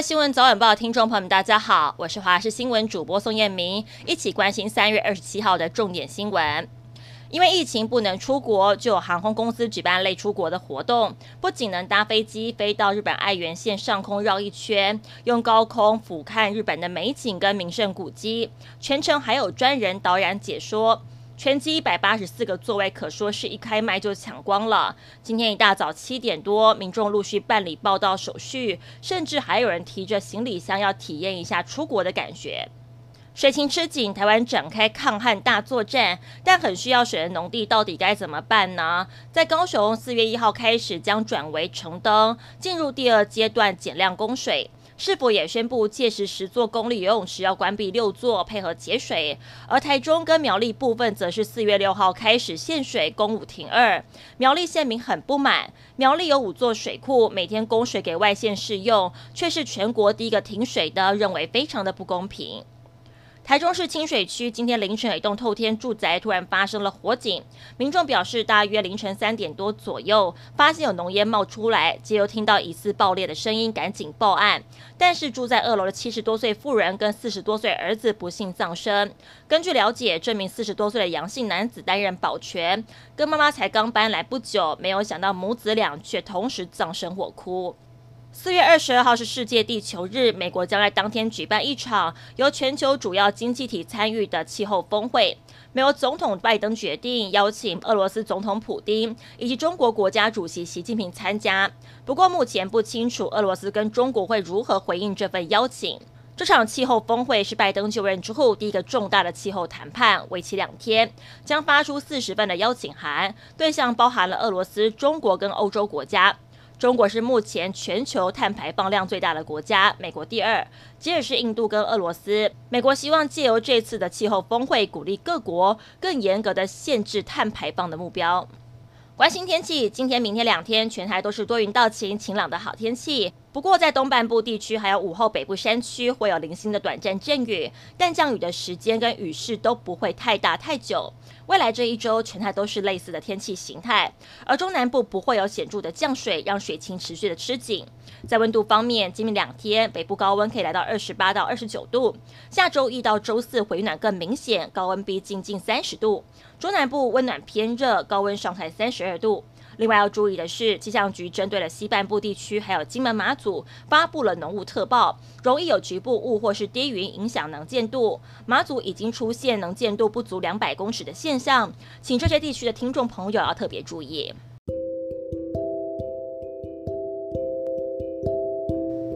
新闻早晚报听众朋友们，大家好，我是华视新闻主播宋燕明，一起关心三月二十七号的重点新闻。因为疫情不能出国，就有航空公司举办类出国的活动，不仅能搭飞机飞到日本爱媛县上空绕一圈，用高空俯瞰日本的美景跟名胜古迹，全程还有专人导览解说。全机一百八十四个座位，可说是一开卖就抢光了。今天一大早七点多，民众陆续办理报到手续，甚至还有人提着行李箱要体验一下出国的感觉。水情吃紧，台湾展开抗旱大作战，但很需要水的农地到底该怎么办呢？在高雄，四月一号开始将转为橙灯，进入第二阶段减量供水。是否也宣布届时十座公立游泳池要关闭六座，配合节水？而台中跟苗栗部分则是四月六号开始限水，供五停二。苗栗县民很不满，苗栗有五座水库，每天供水给外县试用，却是全国第一个停水的，认为非常的不公平。台中市清水区今天凌晨有一栋透天住宅突然发生了火警，民众表示大约凌晨三点多左右发现有浓烟冒出来，接又听到疑似爆裂的声音，赶紧报案。但是住在二楼的七十多岁妇人跟四十多岁儿子不幸丧生。根据了解，这名四十多岁的杨姓男子担任保全，跟妈妈才刚搬来不久，没有想到母子俩却同时葬身火窟。四月二十二号是世界地球日，美国将在当天举办一场由全球主要经济体参与的气候峰会。美国总统拜登决定邀请俄罗斯总统普丁以及中国国家主席习近平参加。不过目前不清楚俄罗斯跟中国会如何回应这份邀请。这场气候峰会是拜登就任之后第一个重大的气候谈判，为期两天，将发出四十份的邀请函，对象包含了俄罗斯、中国跟欧洲国家。中国是目前全球碳排放量最大的国家，美国第二，接着是印度跟俄罗斯。美国希望借由这次的气候峰会，鼓励各国更严格的限制碳排放的目标。关心天气，今天、明天两天，全台都是多云到晴、晴朗的好天气。不过，在东半部地区还有午后北部山区会有零星的短暂阵雨，但降雨的时间跟雨势都不会太大太久。未来这一周，全台都是类似的天气形态，而中南部不会有显著的降水，让水情持续的吃紧。在温度方面，今明两天北部高温可以来到二十八到二十九度，下周一到周四回暖更明显，高温逼近近三十度。中南部温暖偏热，高温上台三十二度。另外要注意的是，气象局针对了西半部地区，还有金门马祖发布了浓雾特报，容易有局部雾或是低云影响能见度。马祖已经出现能见度不足两百公尺的现象，请这些地区的听众朋友要特别注意。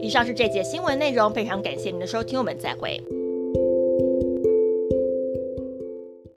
以上是这节新闻内容，非常感谢您的收听，我们再会。